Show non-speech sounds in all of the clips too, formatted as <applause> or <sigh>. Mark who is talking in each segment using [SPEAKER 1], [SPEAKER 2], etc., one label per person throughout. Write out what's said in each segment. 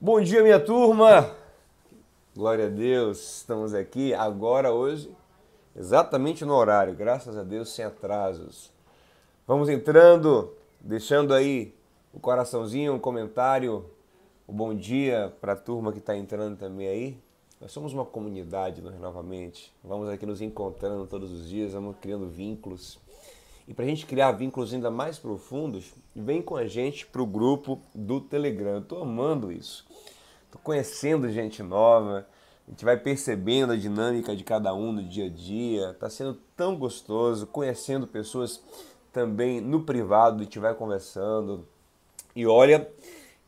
[SPEAKER 1] Bom dia, minha turma! Glória a Deus, estamos aqui agora, hoje, exatamente no horário, graças a Deus, sem atrasos. Vamos entrando, deixando aí o coraçãozinho, um comentário, o um bom dia para a turma que está entrando também aí. Nós somos uma comunidade, nós novamente. Vamos aqui nos encontrando todos os dias, vamos criando vínculos. E para a gente criar vínculos ainda mais profundos, vem com a gente para o grupo do Telegram. Estou amando isso. Estou conhecendo gente nova, a gente vai percebendo a dinâmica de cada um no dia a dia. Está sendo tão gostoso, conhecendo pessoas também no privado, a gente vai conversando. E olha,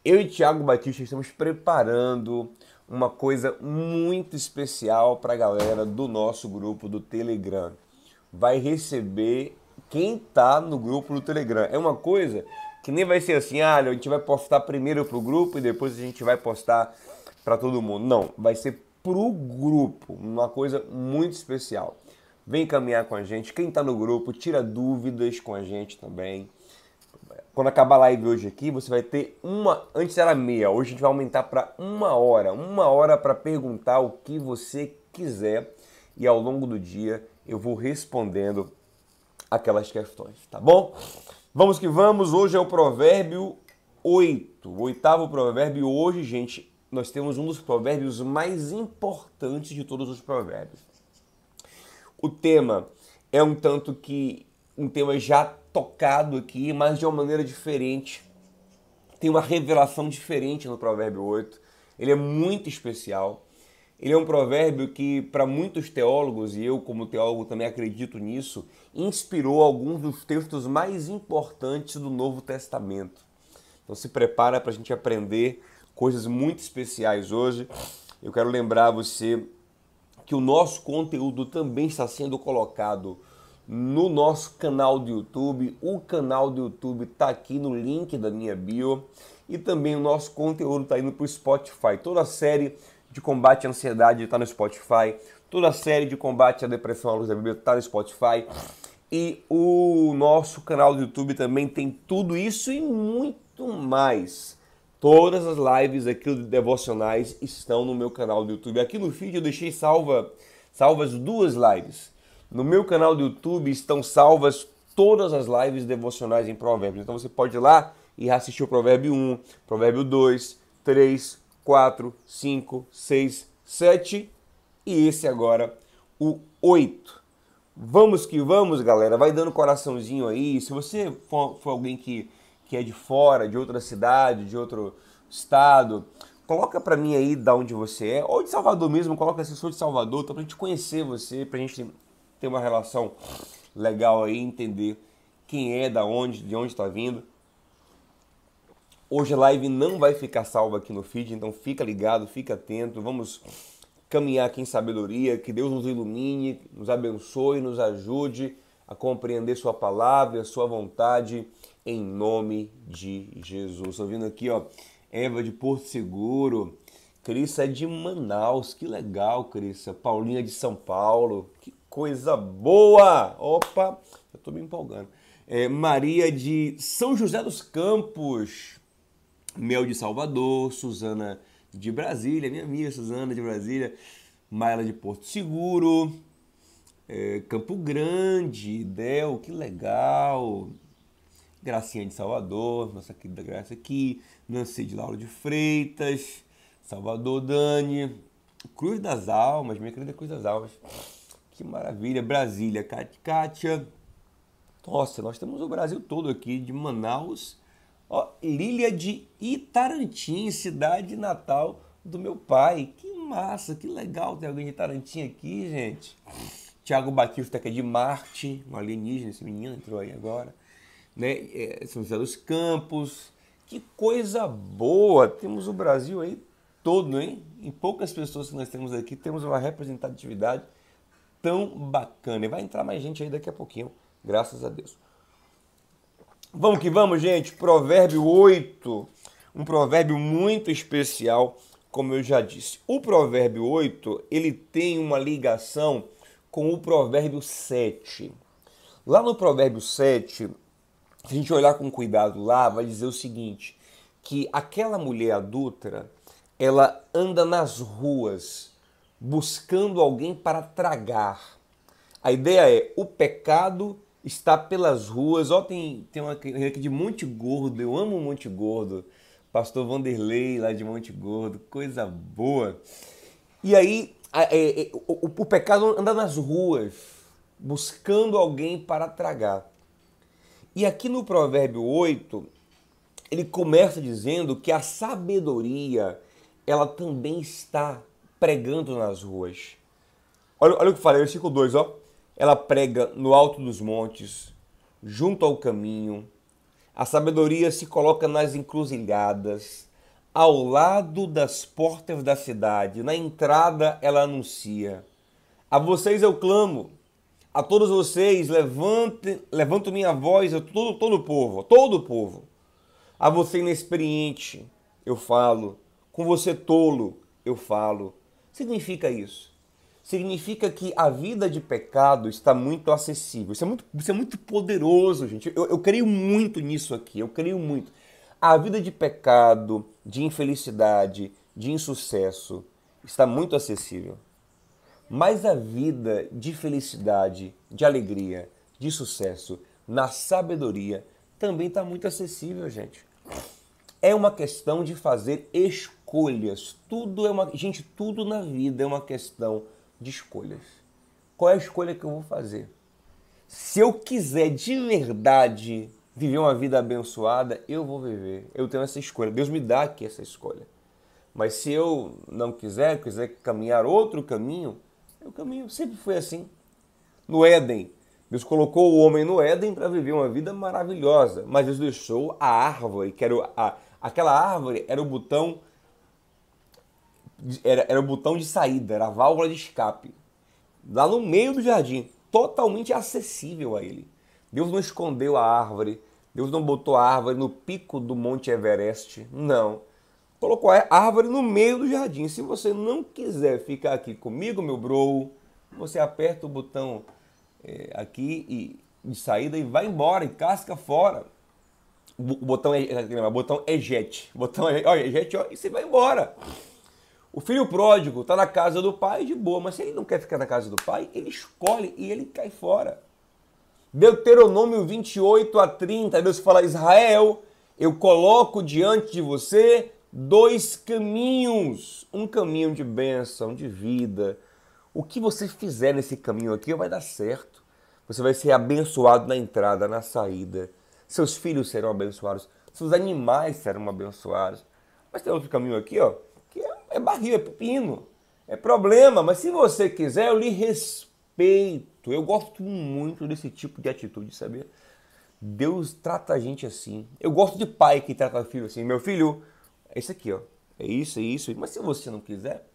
[SPEAKER 1] eu e Thiago Batista estamos preparando uma coisa muito especial para a galera do nosso grupo do Telegram. Vai receber quem está no grupo do Telegram. É uma coisa que nem vai ser assim, ah, a gente vai postar primeiro pro grupo e depois a gente vai postar para todo mundo. Não, vai ser pro grupo, uma coisa muito especial. Vem caminhar com a gente. Quem está no grupo, tira dúvidas com a gente também. Quando acabar a live hoje aqui, você vai ter uma. Antes era meia, hoje a gente vai aumentar para uma hora. Uma hora para perguntar o que você quiser e ao longo do dia eu vou respondendo aquelas questões, tá bom? Vamos que vamos, hoje é o provérbio 8, o oitavo provérbio. Hoje, gente, nós temos um dos provérbios mais importantes de todos os provérbios. O tema é um tanto que um tema já tocado aqui, mas de uma maneira diferente. Tem uma revelação diferente no provérbio 8. Ele é muito especial. Ele é um provérbio que, para muitos teólogos, e eu, como teólogo, também acredito nisso, inspirou alguns dos textos mais importantes do Novo Testamento. Então, se prepara para a gente aprender coisas muito especiais hoje. Eu quero lembrar você que o nosso conteúdo também está sendo colocado no nosso canal do YouTube. O canal do YouTube está aqui no link da minha bio. E também o nosso conteúdo está indo para o Spotify. Toda a série de combate à ansiedade está no Spotify. Toda a série de combate à depressão à luz da Bíblia está no Spotify. E o nosso canal do YouTube também tem tudo isso e muito mais. Todas as lives aqui do Devocionais estão no meu canal do YouTube. Aqui no feed eu deixei salva, salvas duas lives. No meu canal do YouTube estão salvas todas as lives devocionais em Provérbios. Então você pode ir lá e assistir o Provérbio 1, Provérbio 2, 3, 4, 5, 6, 7 e esse agora, o 8. Vamos que vamos, galera. Vai dando coraçãozinho aí. Se você for, for alguém que, que é de fora, de outra cidade, de outro estado, coloca para mim aí da onde você é, ou de Salvador mesmo, coloca se sou de Salvador, tá pra gente conhecer você, pra gente ter uma relação legal aí, entender quem é, da onde, de onde está vindo. Hoje a live não vai ficar salva aqui no feed, então fica ligado, fica atento. Vamos caminhar aqui em sabedoria, que Deus nos ilumine, nos abençoe, nos ajude a compreender Sua palavra, Sua vontade, em nome de Jesus. Estou vindo aqui, ó, Eva de Porto Seguro, Crissa é de Manaus, que legal, Crissa. Paulinha de São Paulo, que coisa boa! Opa, eu estou me empolgando. É, Maria de São José dos Campos, Mel de Salvador, Suzana de Brasília, minha amiga Suzana de Brasília, Maila de Porto Seguro, é, Campo Grande, Del, que legal, Gracinha de Salvador, nossa querida Graça aqui, Nancy de Lauro de Freitas, Salvador Dani, Cruz das Almas, minha querida Cruz das Almas, que maravilha, Brasília, Kátia, nossa, nós temos o Brasil todo aqui, de Manaus Ó, Lília de Itarantim, cidade natal do meu pai. Que massa, que legal ter alguém de Itarantim aqui, gente. Tiago Batista, que é de Marte, um alienígena, esse menino entrou aí agora. Né? É, São José dos Campos. Que coisa boa! Temos o Brasil aí todo, hein? Em poucas pessoas que nós temos aqui, temos uma representatividade tão bacana. E vai entrar mais gente aí daqui a pouquinho, graças a Deus. Vamos que vamos, gente. Provérbio 8, um provérbio muito especial, como eu já disse. O provérbio 8, ele tem uma ligação com o provérbio 7. Lá no provérbio 7, se a gente olhar com cuidado lá, vai dizer o seguinte, que aquela mulher adulta, ela anda nas ruas buscando alguém para tragar. A ideia é: o pecado está pelas ruas. Ó, tem, tem uma aqui de Monte Gordo, eu amo Monte Gordo. Pastor Vanderlei lá de Monte Gordo, coisa boa. E aí, é, é, o, o, pecado anda nas ruas, buscando alguém para tragar. E aqui no Provérbio 8, ele começa dizendo que a sabedoria, ela também está pregando nas ruas. Olha, olha o que falei, versículo 2, ó. Ela prega no alto dos montes, junto ao caminho. A sabedoria se coloca nas encruzilhadas, ao lado das portas da cidade. Na entrada ela anuncia: A vocês eu clamo, a todos vocês levante, levanto minha voz a todo, todo o povo, todo o povo. A você inexperiente eu falo, com você tolo eu falo. Significa isso significa que a vida de pecado está muito acessível. Isso é muito, isso é muito poderoso, gente. Eu, eu creio muito nisso aqui, eu creio muito. A vida de pecado, de infelicidade, de insucesso está muito acessível. Mas a vida de felicidade, de alegria, de sucesso, na sabedoria, também está muito acessível, gente. É uma questão de fazer escolhas. Tudo é uma. Gente, tudo na vida é uma questão de escolhas. Qual é a escolha que eu vou fazer? Se eu quiser de verdade viver uma vida abençoada, eu vou viver. Eu tenho essa escolha. Deus me dá aqui essa escolha. Mas se eu não quiser, quiser caminhar outro caminho, eu caminho. Sempre foi assim. No Éden, Deus colocou o homem no Éden para viver uma vida maravilhosa, mas Deus deixou a árvore, que era a, aquela árvore era o botão era, era o botão de saída, era a válvula de escape. Lá no meio do jardim, totalmente acessível a ele. Deus não escondeu a árvore, Deus não botou a árvore no pico do Monte Everest, não. Colocou a árvore no meio do jardim. Se você não quiser ficar aqui comigo, meu bro, você aperta o botão é, aqui e, de saída e vai embora, e casca fora. O botão é, o botão eject. O botão é, eject, ó, e você vai embora. O filho pródigo está na casa do pai de boa, mas se ele não quer ficar na casa do pai, ele escolhe e ele cai fora. Deuteronômio 28 a 30, Deus fala: Israel, eu coloco diante de você dois caminhos: um caminho de bênção, de vida. O que você fizer nesse caminho aqui vai dar certo. Você vai ser abençoado na entrada, na saída. Seus filhos serão abençoados. Seus animais serão abençoados. Mas tem outro caminho aqui, ó é barril, é pepino, é problema, mas se você quiser, eu lhe respeito. Eu gosto muito desse tipo de atitude, sabe? Deus trata a gente assim. Eu gosto de pai que trata filho assim. Meu filho, é isso aqui, ó. É isso, é isso. Mas se você não quiser,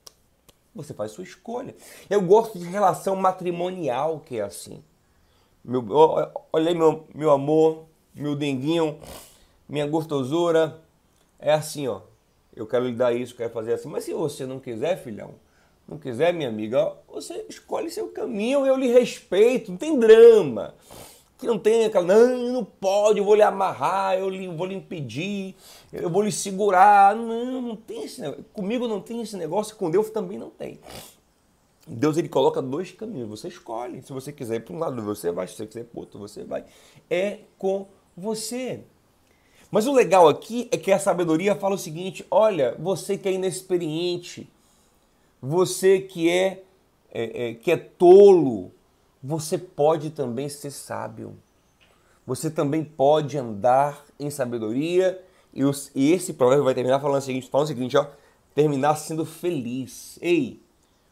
[SPEAKER 1] você faz sua escolha. Eu gosto de relação matrimonial que é assim. Meu, olha aí, meu, meu amor, meu denguinho, minha gostosura. É assim, ó eu quero lhe dar isso, quero fazer assim. Mas se você não quiser, filhão, não quiser, minha amiga, você escolhe seu caminho, eu lhe respeito, não tem drama. Que não tem aquela, não, não pode, eu vou lhe amarrar, eu lhe, vou lhe impedir, eu vou lhe segurar. Não, não tem esse negócio. Comigo não tem esse negócio, com Deus também não tem. Deus ele coloca dois caminhos, você escolhe. Se você quiser ir para um lado, você vai. Se você quiser ir para outro, você vai. É com você. Mas o legal aqui é que a sabedoria fala o seguinte: olha, você que é inexperiente, você que é, é, é que é tolo, você pode também ser sábio. Você também pode andar em sabedoria. E, os, e esse provérbio vai terminar falando o seguinte, falando o seguinte, ó, terminar sendo feliz. Ei,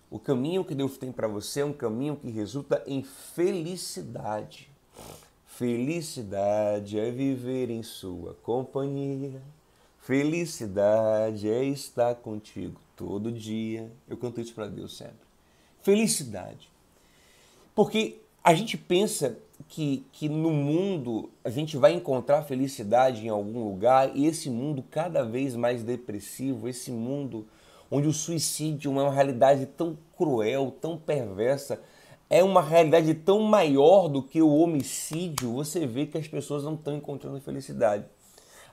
[SPEAKER 1] o caminho que Deus tem para você é um caminho que resulta em felicidade. Felicidade é viver em sua companhia. Felicidade é estar contigo todo dia. Eu canto isso para Deus sempre. Felicidade. Porque a gente pensa que, que no mundo a gente vai encontrar felicidade em algum lugar e esse mundo cada vez mais depressivo, esse mundo onde o suicídio é uma realidade tão cruel, tão perversa, é uma realidade tão maior do que o homicídio, você vê que as pessoas não estão encontrando felicidade.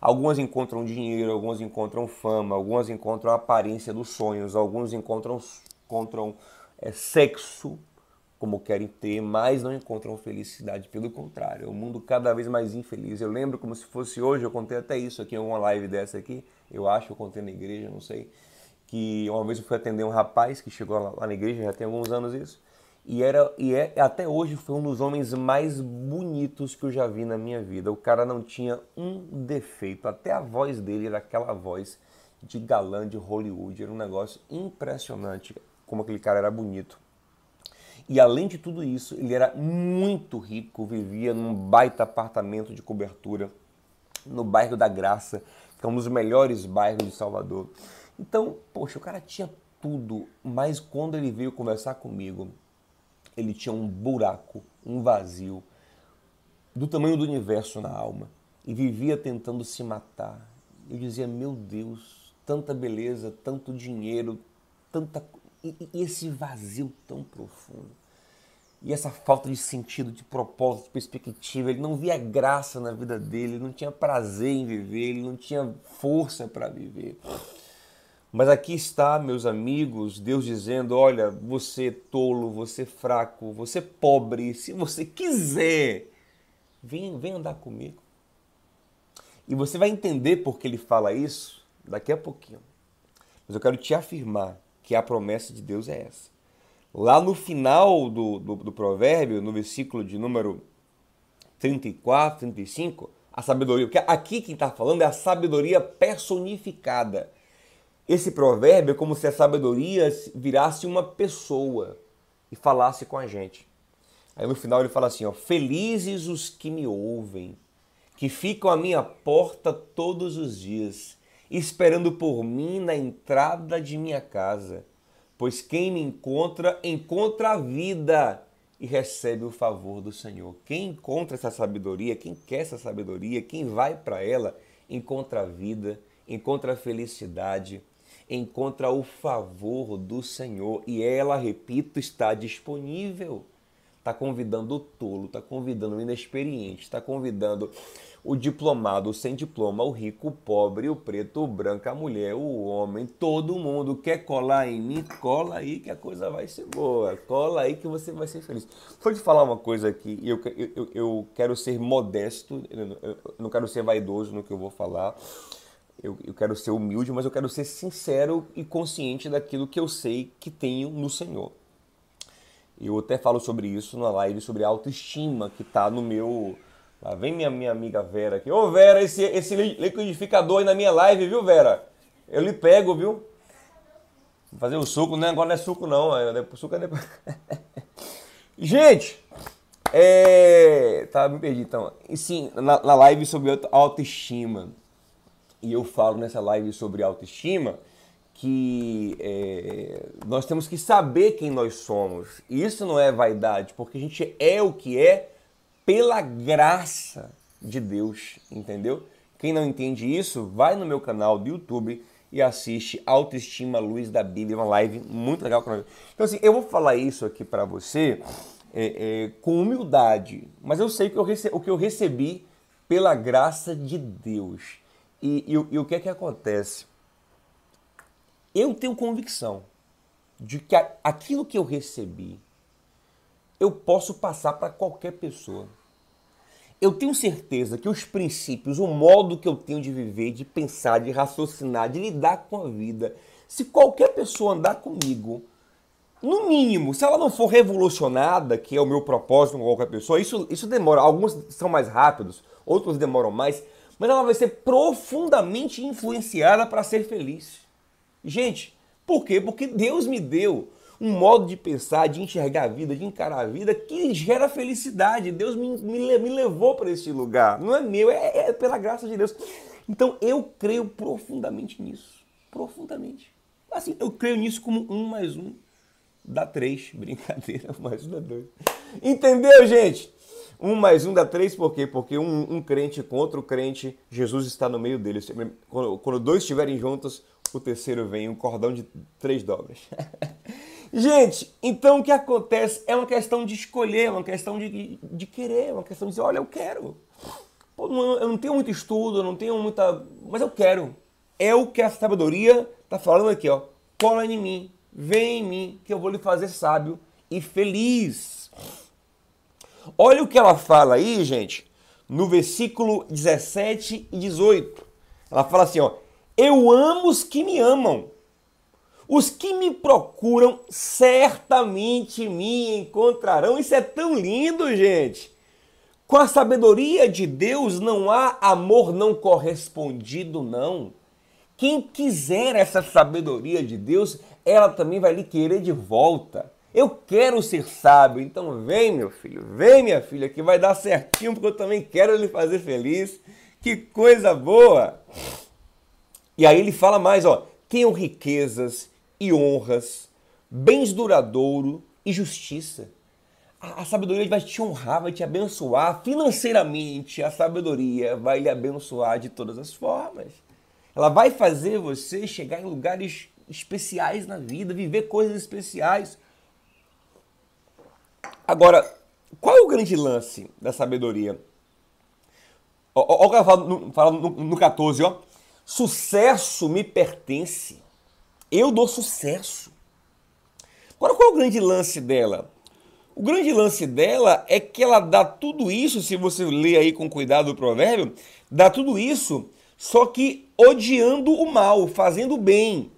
[SPEAKER 1] Algumas encontram dinheiro, algumas encontram fama, algumas encontram a aparência dos sonhos, alguns encontram, encontram é, sexo como querem ter, mas não encontram felicidade. Pelo contrário, é um mundo cada vez mais infeliz. Eu lembro como se fosse hoje, eu contei até isso aqui em uma live dessa aqui, eu acho, eu contei na igreja, não sei, que uma vez eu fui atender um rapaz que chegou lá na igreja, já tem alguns anos isso, e era e é até hoje foi um dos homens mais bonitos que eu já vi na minha vida. O cara não tinha um defeito, até a voz dele era aquela voz de galã de Hollywood, era um negócio impressionante como aquele cara era bonito. E além de tudo isso, ele era muito rico, vivia num baita apartamento de cobertura no bairro da Graça, que é um dos melhores bairros de Salvador. Então, poxa, o cara tinha tudo, mas quando ele veio conversar comigo, ele tinha um buraco, um vazio do tamanho do universo na alma e vivia tentando se matar. Eu dizia: "Meu Deus, tanta beleza, tanto dinheiro, tanta e, e esse vazio tão profundo. E essa falta de sentido, de propósito, de perspectiva, ele não via graça na vida dele, ele não tinha prazer em viver, ele não tinha força para viver. Mas aqui está, meus amigos, Deus dizendo: olha, você é tolo, você é fraco, você é pobre, se você quiser, vem, vem andar comigo. E você vai entender por que ele fala isso daqui a pouquinho. Mas eu quero te afirmar que a promessa de Deus é essa. Lá no final do, do, do provérbio, no versículo de número 34, 35, a sabedoria, porque aqui quem está falando é a sabedoria personificada. Esse provérbio é como se a sabedoria virasse uma pessoa e falasse com a gente. Aí no final ele fala assim: ó, Felizes os que me ouvem, que ficam à minha porta todos os dias esperando por mim na entrada de minha casa. Pois quem me encontra, encontra a vida e recebe o favor do Senhor. Quem encontra essa sabedoria, quem quer essa sabedoria, quem vai para ela, encontra a vida, encontra a felicidade, encontra o favor do Senhor. E ela, repito, está disponível. Está convidando o tolo, está convidando o inexperiente, está convidando o diplomado, o sem diploma, o rico, o pobre, o preto, o branco, a mulher, o homem, todo mundo quer colar em mim, cola aí que a coisa vai ser boa, cola aí que você vai ser feliz. Vou te falar uma coisa aqui, eu, eu, eu quero ser modesto, eu não quero ser vaidoso no que eu vou falar, eu, eu quero ser humilde, mas eu quero ser sincero e consciente daquilo que eu sei que tenho no Senhor. Eu até falo sobre isso na live sobre autoestima que está no meu Lá vem minha, minha amiga Vera aqui. Ô Vera, esse, esse liquidificador aí na minha live, viu, Vera? Eu lhe pego, viu? Vou fazer o suco, né? Agora não é suco não. O suco é depois. <laughs> Gente, é... Tá, me perdi então. E sim, na, na live sobre autoestima. E eu falo nessa live sobre autoestima que é, nós temos que saber quem nós somos. E isso não é vaidade, porque a gente é o que é pela graça de Deus, entendeu? Quem não entende isso, vai no meu canal do YouTube e assiste Autoestima Luz da Bíblia, uma live muito legal. Então, assim, eu vou falar isso aqui para você é, é, com humildade, mas eu sei que eu o que eu recebi pela graça de Deus. E, e, e o que é que acontece? Eu tenho convicção de que aquilo que eu recebi, eu posso passar para qualquer pessoa eu tenho certeza que os princípios, o modo que eu tenho de viver, de pensar, de raciocinar, de lidar com a vida, se qualquer pessoa andar comigo, no mínimo, se ela não for revolucionada, que é o meu propósito com qualquer pessoa, isso, isso demora. Alguns são mais rápidos, outros demoram mais, mas ela vai ser profundamente influenciada para ser feliz. Gente, por quê? Porque Deus me deu um modo de pensar, de enxergar a vida, de encarar a vida que gera felicidade. Deus me, me, me levou para esse lugar. Não é meu, é, é pela graça de Deus. Então eu creio profundamente nisso. Profundamente. Assim, eu creio nisso como um mais um dá três. <laughs> Brincadeira, mais um dá dois. Entendeu, gente? Um mais um dá três, por quê? Porque um, um crente contra o crente, Jesus está no meio deles. Quando, quando dois estiverem juntos, o terceiro vem, um cordão de três dobras. <laughs> Gente, então o que acontece é uma questão de escolher, uma questão de, de querer, uma questão de dizer, olha, eu quero. Pô, eu não tenho muito estudo, eu não tenho muita. Mas eu quero. É o que a sabedoria está falando aqui, ó. Cola em mim, vem em mim, que eu vou lhe fazer sábio e feliz. Olha o que ela fala aí, gente, no versículo 17 e 18. Ela fala assim, ó: Eu amo os que me amam. Os que me procuram certamente me encontrarão. Isso é tão lindo, gente. Com a sabedoria de Deus não há amor não correspondido, não. Quem quiser essa sabedoria de Deus, ela também vai lhe querer de volta. Eu quero ser sábio, então vem, meu filho, vem, minha filha, que vai dar certinho, porque eu também quero lhe fazer feliz. Que coisa boa! E aí ele fala mais, ó, tenham riquezas e honras, bens duradouro e justiça. A, a sabedoria vai te honrar, vai te abençoar financeiramente. A sabedoria vai lhe abençoar de todas as formas. Ela vai fazer você chegar em lugares especiais na vida, viver coisas especiais. Agora, qual é o grande lance da sabedoria? Olha o que ela fala, no, fala no, no 14, ó. Sucesso me pertence. Eu dou sucesso. Agora, qual é o grande lance dela? O grande lance dela é que ela dá tudo isso, se você ler aí com cuidado o provérbio, dá tudo isso, só que odiando o mal, fazendo o bem,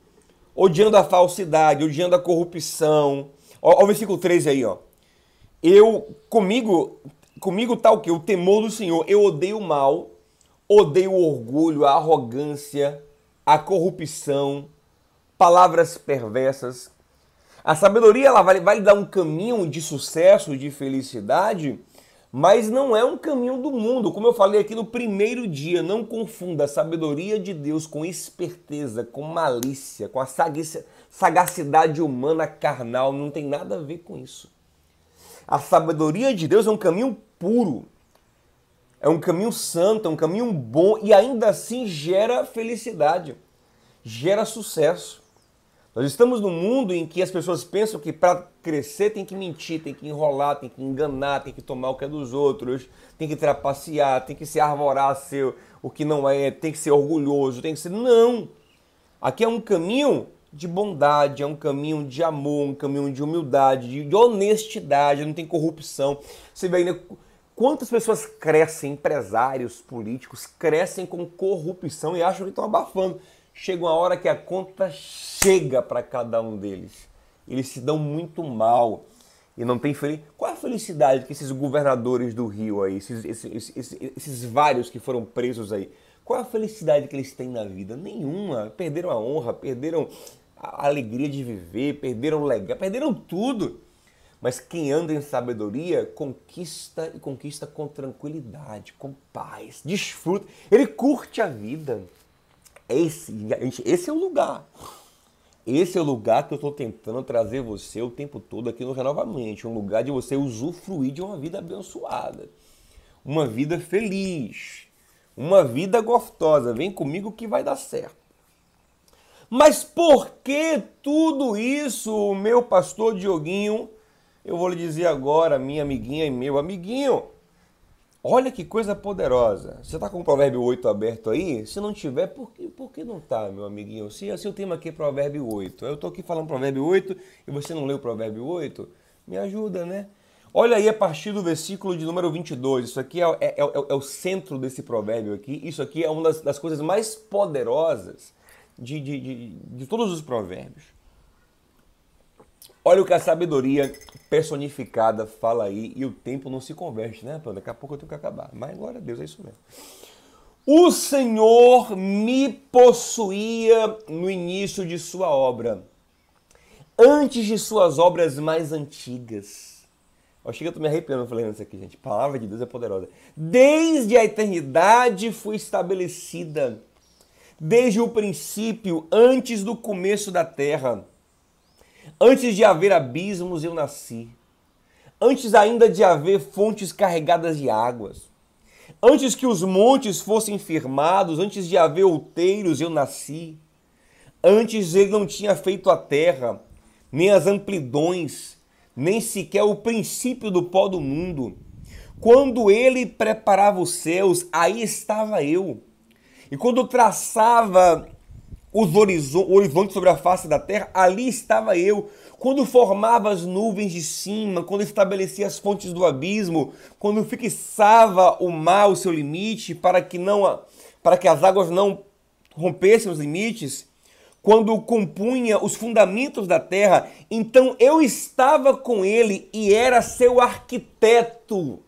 [SPEAKER 1] odiando a falsidade, odiando a corrupção. Olha o versículo 13 aí, ó. Eu, comigo, comigo tá o que? O temor do Senhor. Eu odeio o mal, odeio o orgulho, a arrogância, a corrupção, palavras perversas. A sabedoria ela vai, vai dar um caminho de sucesso, de felicidade, mas não é um caminho do mundo. Como eu falei aqui no primeiro dia, não confunda a sabedoria de Deus com esperteza, com malícia, com a sagacidade humana carnal. Não tem nada a ver com isso. A sabedoria de Deus é um caminho puro, é um caminho santo, é um caminho bom e ainda assim gera felicidade, gera sucesso. Nós estamos num mundo em que as pessoas pensam que para crescer tem que mentir, tem que enrolar, tem que enganar, tem que tomar o que é dos outros, tem que trapacear, tem que se arvorar ser o que não é, tem que ser orgulhoso, tem que ser. Não! Aqui é um caminho de bondade, é um caminho de amor, um caminho de humildade, de honestidade, não tem corrupção. Você vê né, quantas pessoas crescem, empresários, políticos, crescem com corrupção e acham que estão abafando chega uma hora que a conta chega para cada um deles. Eles se dão muito mal e não tem felicidade. Qual é a felicidade que esses governadores do Rio aí, esses, esses, esses, esses, vários que foram presos aí, qual é a felicidade que eles têm na vida? Nenhuma. Perderam a honra, perderam a alegria de viver, perderam o legal, perderam tudo. Mas quem anda em sabedoria conquista e conquista com tranquilidade, com paz, desfruta. Ele curte a vida. Esse, esse é o lugar. Esse é o lugar que eu estou tentando trazer você o tempo todo aqui no Renovamente. Um lugar de você usufruir de uma vida abençoada. Uma vida feliz. Uma vida gostosa. Vem comigo que vai dar certo. Mas por que tudo isso, meu pastor Dioguinho? Eu vou lhe dizer agora, minha amiguinha e meu amiguinho. Olha que coisa poderosa. Você está com o Provérbio 8 aberto aí? Se não tiver, por que, por que não está, meu amiguinho? Se, se o tema aqui é Provérbio 8, eu estou aqui falando Provérbio 8 e você não leu o Provérbio 8, me ajuda, né? Olha aí a partir do versículo de número 22. Isso aqui é, é, é, é o centro desse provérbio aqui. Isso aqui é uma das, das coisas mais poderosas de, de, de, de todos os provérbios. Olha o que a sabedoria personificada fala aí e o tempo não se converte, né? Daqui a pouco eu tenho que acabar. Mas glória a Deus, é isso mesmo. O Senhor me possuía no início de sua obra, antes de suas obras mais antigas. Eu chega, eu tô me arrepiando falando isso aqui, gente. A palavra de Deus é poderosa. Desde a eternidade foi estabelecida, desde o princípio, antes do começo da terra Antes de haver abismos, eu nasci. Antes ainda de haver fontes carregadas de águas. Antes que os montes fossem firmados, antes de haver outeiros, eu nasci. Antes ele não tinha feito a terra, nem as amplidões, nem sequer o princípio do pó do mundo. Quando ele preparava os céus, aí estava eu. E quando traçava os horizontes sobre a face da terra, ali estava eu. Quando formava as nuvens de cima, quando estabelecia as fontes do abismo, quando fixava o mar o seu limite para que não para que as águas não rompessem os limites, quando compunha os fundamentos da terra, então eu estava com ele e era seu arquiteto.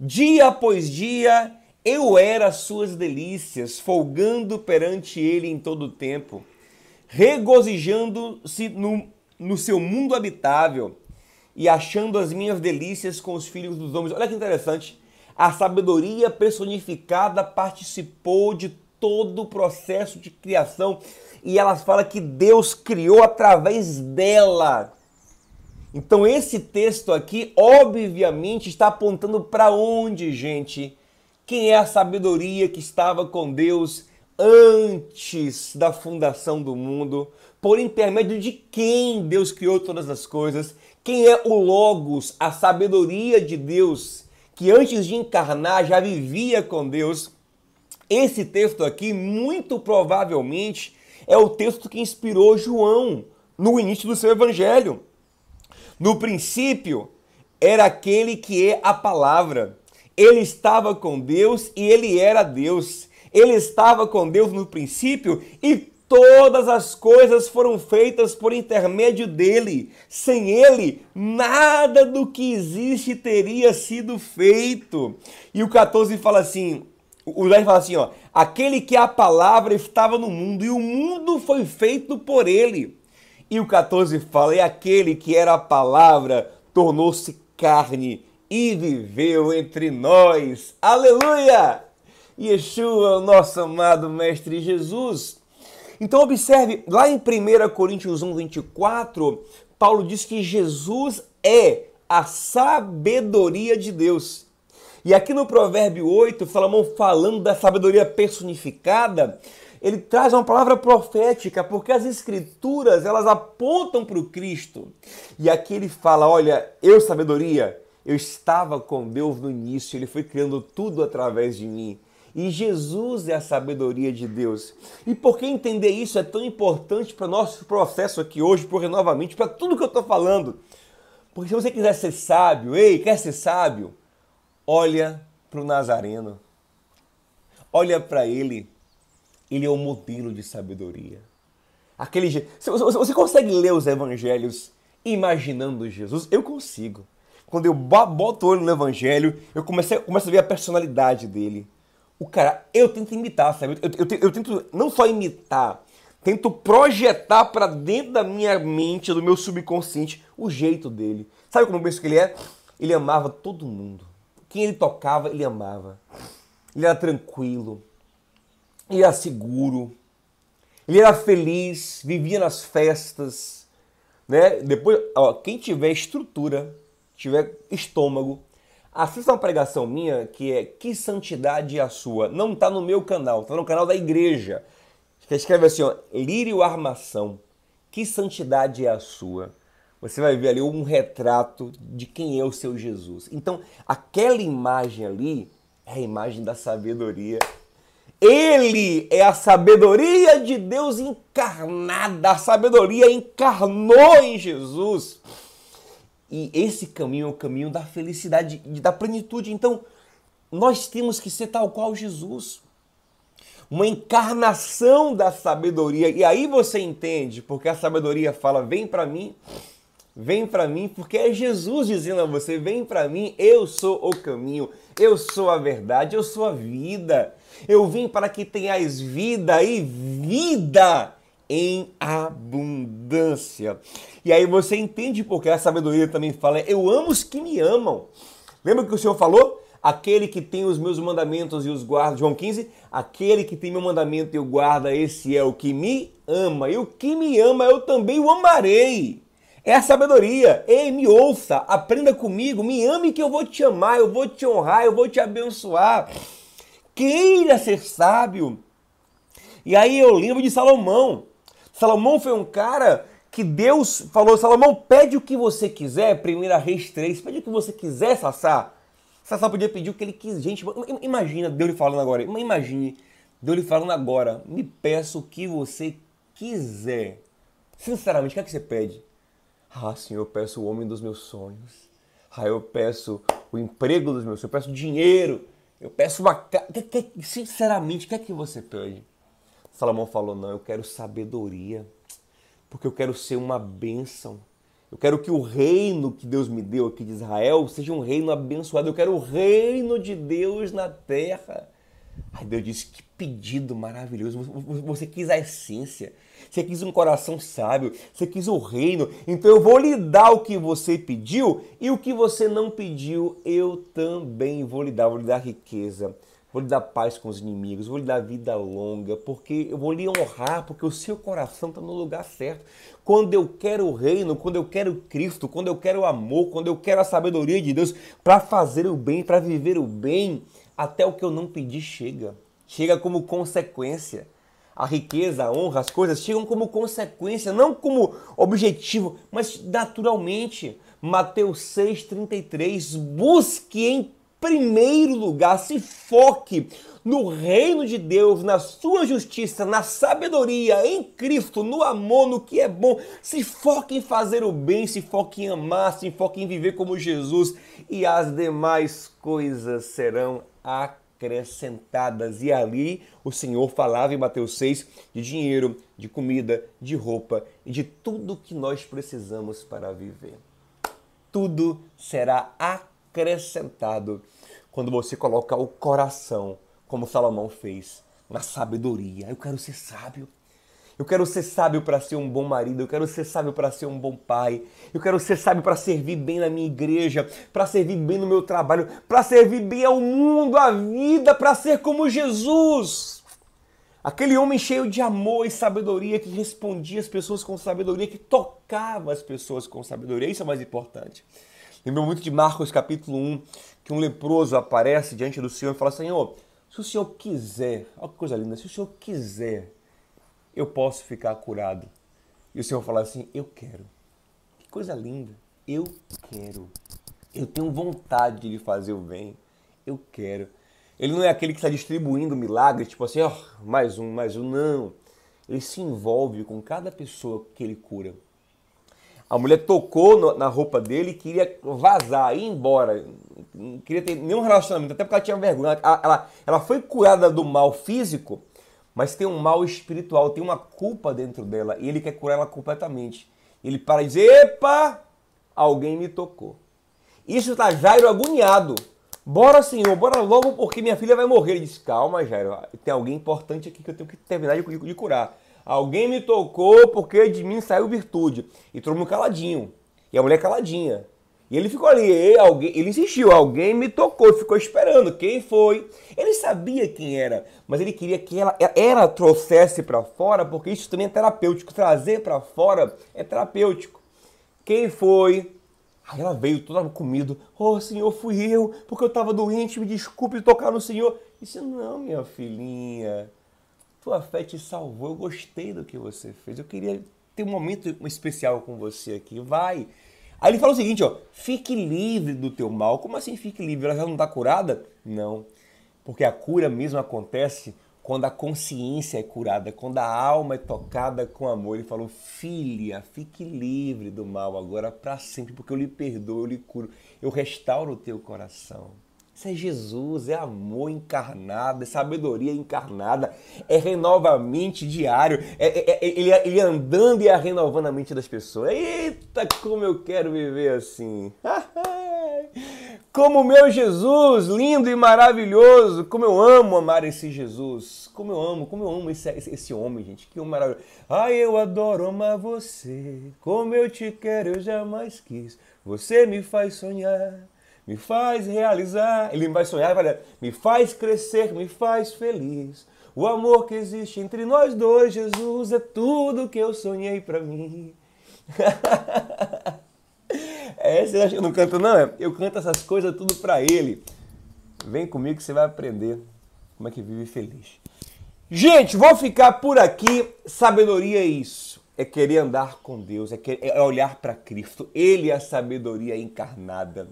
[SPEAKER 1] Dia após dia eu era suas delícias, folgando perante ele em todo o tempo, regozijando-se no, no seu mundo habitável e achando as minhas delícias com os filhos dos homens. Olha que interessante. A sabedoria personificada participou de todo o processo de criação e ela fala que Deus criou através dela. Então esse texto aqui, obviamente, está apontando para onde, gente? Quem é a sabedoria que estava com Deus antes da fundação do mundo? Por intermédio de quem Deus criou todas as coisas? Quem é o Logos, a sabedoria de Deus, que antes de encarnar já vivia com Deus? Esse texto aqui, muito provavelmente, é o texto que inspirou João no início do seu evangelho. No princípio, era aquele que é a palavra. Ele estava com Deus e ele era Deus. Ele estava com Deus no princípio e todas as coisas foram feitas por intermédio dele. Sem ele, nada do que existe teria sido feito. E o 14 fala assim: o 10 fala assim, ó, aquele que a palavra estava no mundo e o mundo foi feito por ele. E o 14 fala, e aquele que era a palavra tornou-se carne e viveu entre nós. Aleluia! Yeshua, o nosso amado Mestre Jesus. Então observe, lá em 1 Coríntios 1, 24, Paulo diz que Jesus é a sabedoria de Deus. E aqui no Provérbio 8, Salomão falando da sabedoria personificada, ele traz uma palavra profética, porque as escrituras, elas apontam para o Cristo. E aqui ele fala, olha, eu sabedoria, eu estava com Deus no início, ele foi criando tudo através de mim. E Jesus é a sabedoria de Deus. E por que entender isso é tão importante para o nosso processo aqui hoje, porque novamente, para tudo que eu estou falando? Porque se você quiser ser sábio, ei, quer ser sábio? olha para o Nazareno, olha para ele, ele é o modelo de sabedoria. Aquele você consegue ler os evangelhos imaginando Jesus? Eu consigo. Quando eu boto o olho no evangelho, eu começo, eu começo a ver a personalidade dele. O cara, eu tento imitar, sabe? Eu, eu, eu tento não só imitar, tento projetar para dentro da minha mente, do meu subconsciente, o jeito dele. Sabe como eu penso que ele é? Ele amava todo mundo. Quem ele tocava, ele amava. Ele era tranquilo. Ele era seguro. Ele era feliz, vivia nas festas, né? Depois, ó, quem tiver estrutura, tiver estômago, assista uma pregação minha que é Que Santidade é a Sua. Não está no meu canal, está no canal da igreja. Escreve assim, ó, Lírio Armação. Que santidade é a sua? você vai ver ali um retrato de quem é o seu Jesus. Então, aquela imagem ali é a imagem da sabedoria. Ele é a sabedoria de Deus encarnada. A sabedoria encarnou em Jesus. E esse caminho é o caminho da felicidade, da plenitude. Então, nós temos que ser tal qual Jesus. Uma encarnação da sabedoria. E aí você entende, porque a sabedoria fala: vem para mim Vem para mim, porque é Jesus dizendo a você: vem para mim, eu sou o caminho, eu sou a verdade, eu sou a vida. Eu vim para que tenhais vida e vida em abundância. E aí você entende porque a sabedoria também fala: eu amo os que me amam. Lembra que o Senhor falou? Aquele que tem os meus mandamentos e os guarda, João 15, aquele que tem meu mandamento e o guarda, esse é o que me ama. E o que me ama, eu também o amarei. É a sabedoria. Ei, me ouça, aprenda comigo, me ame que eu vou te amar, eu vou te honrar, eu vou te abençoar. Queira ser sábio. E aí eu lembro de Salomão. Salomão foi um cara que Deus falou: Salomão, pede o que você quiser, 1 Reis 3, pede o que você quiser, Sassá. Sassá podia pedir o que ele quis. Gente, imagina Deus lhe falando agora. Imagine Deus lhe falando agora. Me peça o que você quiser. Sinceramente, o que é que você pede? Ah, Senhor, eu peço o homem dos meus sonhos. Ah, eu peço o emprego dos meus sonhos. Eu peço dinheiro. Eu peço uma casa. Sinceramente, o que é que você pede? Salomão falou: Não, eu quero sabedoria. Porque eu quero ser uma bênção. Eu quero que o reino que Deus me deu aqui de Israel seja um reino abençoado. Eu quero o reino de Deus na terra. Aí Deus disse: Que pedido maravilhoso. Você quis a essência. Você quis um coração sábio, você quis o reino. Então eu vou lhe dar o que você pediu e o que você não pediu, eu também vou lhe dar. Vou lhe dar riqueza, vou lhe dar paz com os inimigos, vou lhe dar vida longa, porque eu vou lhe honrar, porque o seu coração está no lugar certo. Quando eu quero o reino, quando eu quero Cristo, quando eu quero o amor, quando eu quero a sabedoria de Deus para fazer o bem, para viver o bem, até o que eu não pedi chega. Chega como consequência a riqueza, a honra, as coisas chegam como consequência, não como objetivo, mas naturalmente. Mateus 6,33. Busque em primeiro lugar, se foque no reino de Deus, na sua justiça, na sabedoria, em Cristo, no amor, no que é bom. Se foque em fazer o bem, se foque em amar, se foque em viver como Jesus e as demais coisas serão acrescentadas. E ali o Senhor falava em Mateus 6 de dinheiro, de comida, de roupa e de tudo que nós precisamos para viver. Tudo será acrescentado quando você colocar o coração, como Salomão fez, na sabedoria. Eu quero ser sábio. Eu quero ser sábio para ser um bom marido, eu quero ser sábio para ser um bom pai, eu quero ser sábio para servir bem na minha igreja, para servir bem no meu trabalho, para servir bem ao mundo, à vida, para ser como Jesus. Aquele homem cheio de amor e sabedoria que respondia as pessoas com sabedoria, que tocava as pessoas com sabedoria. Isso é mais importante. Lembro muito de Marcos capítulo 1, que um leproso aparece diante do Senhor e fala: Senhor, se o Senhor quiser, olha que coisa linda, se o Senhor quiser, eu posso ficar curado. E o Senhor fala assim: Eu quero. Que coisa linda. Eu quero. Eu tenho vontade de lhe fazer o bem. Eu quero. Ele não é aquele que está distribuindo milagres, tipo assim, ó, oh, mais um, mais um. Não. Ele se envolve com cada pessoa que ele cura. A mulher tocou no, na roupa dele e queria vazar, ir embora. Não queria ter nenhum relacionamento, até porque ela tinha vergonha. Ela, ela, ela foi curada do mal físico, mas tem um mal espiritual, tem uma culpa dentro dela e ele quer curar ela completamente. Ele para e diz: Epa, alguém me tocou. Isso está Jairo agoniado. Bora, Senhor, bora logo porque minha filha vai morrer. Ele diz: Calma, Jairo, tem alguém importante aqui que eu tenho que terminar de, de curar. Alguém me tocou porque de mim saiu virtude. E todo mundo caladinho. E a mulher caladinha. E ele ficou ali, alguém, ele insistiu, alguém me tocou, ficou esperando. Quem foi? Ele sabia quem era, mas ele queria que ela, ela trouxesse para fora, porque isso também é terapêutico. Trazer para fora é terapêutico. Quem foi? Aí ela veio toda comida. Oh, Senhor, fui eu, porque eu estava doente, me desculpe tocar no Senhor. Disse, não, minha filhinha, tua fé te salvou, eu gostei do que você fez. Eu queria ter um momento especial com você aqui. Vai, Aí ele fala o seguinte, ó, fique livre do teu mal. Como assim fique livre? Ela já não está curada? Não. Porque a cura mesmo acontece quando a consciência é curada, quando a alma é tocada com amor. Ele falou, filha, fique livre do mal agora para sempre, porque eu lhe perdoo, eu lhe curo, eu restauro o teu coração. Isso é Jesus, é amor encarnado, é sabedoria encarnada, é renova a mente diário, é, é, é ele, ele, andando e renovando a mente das pessoas. Eita, como eu quero viver assim! <laughs> Como meu Jesus, lindo e maravilhoso, como eu amo amar esse Jesus, como eu amo, como eu amo esse, esse, esse homem, gente, que maravilhoso. Ai, eu adoro amar você, como eu te quero, eu jamais quis, você me faz sonhar me faz realizar. Ele vai sonhar me faz crescer, me faz feliz. O amor que existe entre nós dois, Jesus, é tudo que eu sonhei para mim. <laughs> é, acha que eu não canto, não? Eu canto essas coisas tudo para ele. Vem comigo que você vai aprender como é que vive feliz. Gente, vou ficar por aqui. Sabedoria é isso. É querer andar com Deus, é, é olhar para Cristo. Ele é a sabedoria encarnada.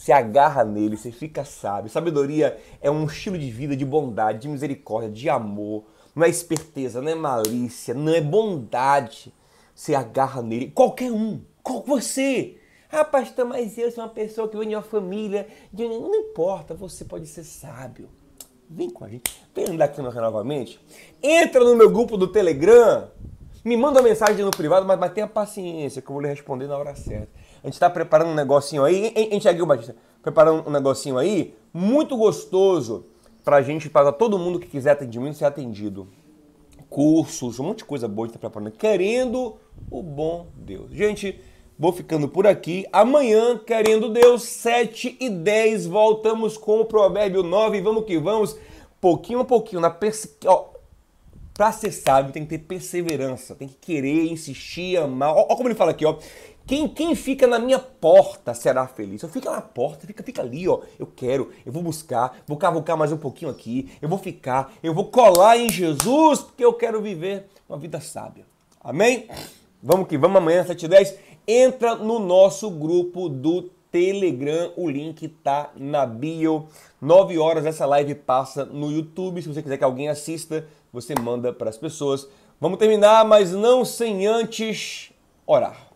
[SPEAKER 1] Se agarra nele, você fica sábio. Sabedoria é um estilo de vida de bondade, de misericórdia, de amor. Não é esperteza, não é malícia, não é bondade. Você agarra nele. Qualquer um. Qual você. Ah, pastor, mas eu sou uma pessoa que vem de uma família. Não importa, você pode ser sábio. Vem com a gente. Vem andar aqui novamente. Entra no meu grupo do Telegram. Me manda uma mensagem no privado, mas, mas tenha paciência que eu vou lhe responder na hora certa. A gente está preparando um negocinho aí, hein, Tiaguinho Batista? Preparando um negocinho aí muito gostoso para a gente, para todo mundo que quiser atendimento ser atendido. Cursos, um monte de coisa boa a gente está preparando. Querendo o bom Deus. Gente, vou ficando por aqui. Amanhã, querendo Deus, 7 e 10, voltamos com o Provérbio 9. Vamos que vamos, pouquinho a pouquinho, na perseguição para ser sábio tem que ter perseverança, tem que querer, insistir, amar. Olha como ele fala aqui, ó. Quem, quem fica na minha porta será feliz. Eu fico na porta, fica, fica ali, ó. Eu quero, eu vou buscar, vou cavucar mais um pouquinho aqui, eu vou ficar, eu vou colar em Jesus, porque eu quero viver uma vida sábia. Amém? Vamos que vamos amanhã, 7 h 10 Entra no nosso grupo do Telegram, o link tá na bio. 9 horas essa live passa no YouTube. Se você quiser que alguém assista, você manda para as pessoas. Vamos terminar, mas não sem antes orar.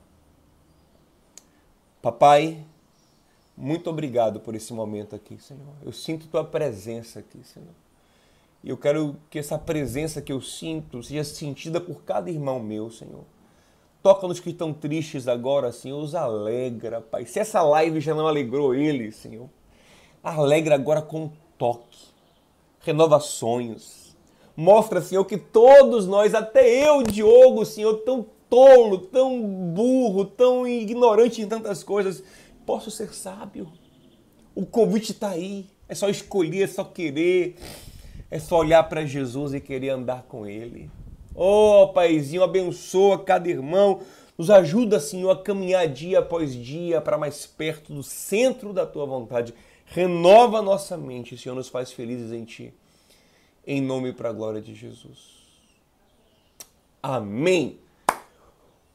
[SPEAKER 1] Papai, muito obrigado por esse momento aqui, Senhor. Eu sinto tua presença aqui, Senhor. E eu quero que essa presença que eu sinto seja sentida por cada irmão meu, Senhor. Toca nos que estão tristes agora, Senhor. Os alegra, Pai. Se essa live já não alegrou eles, Senhor, alegra agora com um toque. Renova sonhos mostra, Senhor, que todos nós, até eu, Diogo, Senhor, tão tolo, tão burro, tão ignorante em tantas coisas, posso ser sábio. O convite está aí. É só escolher, é só querer, é só olhar para Jesus e querer andar com Ele. Oh, Paizinho, abençoa cada irmão. Nos ajuda, Senhor, a caminhar dia após dia para mais perto do centro da Tua vontade. Renova nossa mente, Senhor, nos faz felizes em Ti em nome para a glória de Jesus. Amém.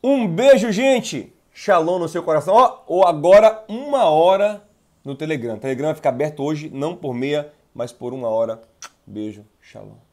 [SPEAKER 1] Um beijo, gente. Shalom no seu coração. Ó, ou agora uma hora no Telegram. O Telegram vai ficar aberto hoje, não por meia, mas por uma hora. Beijo, shalom.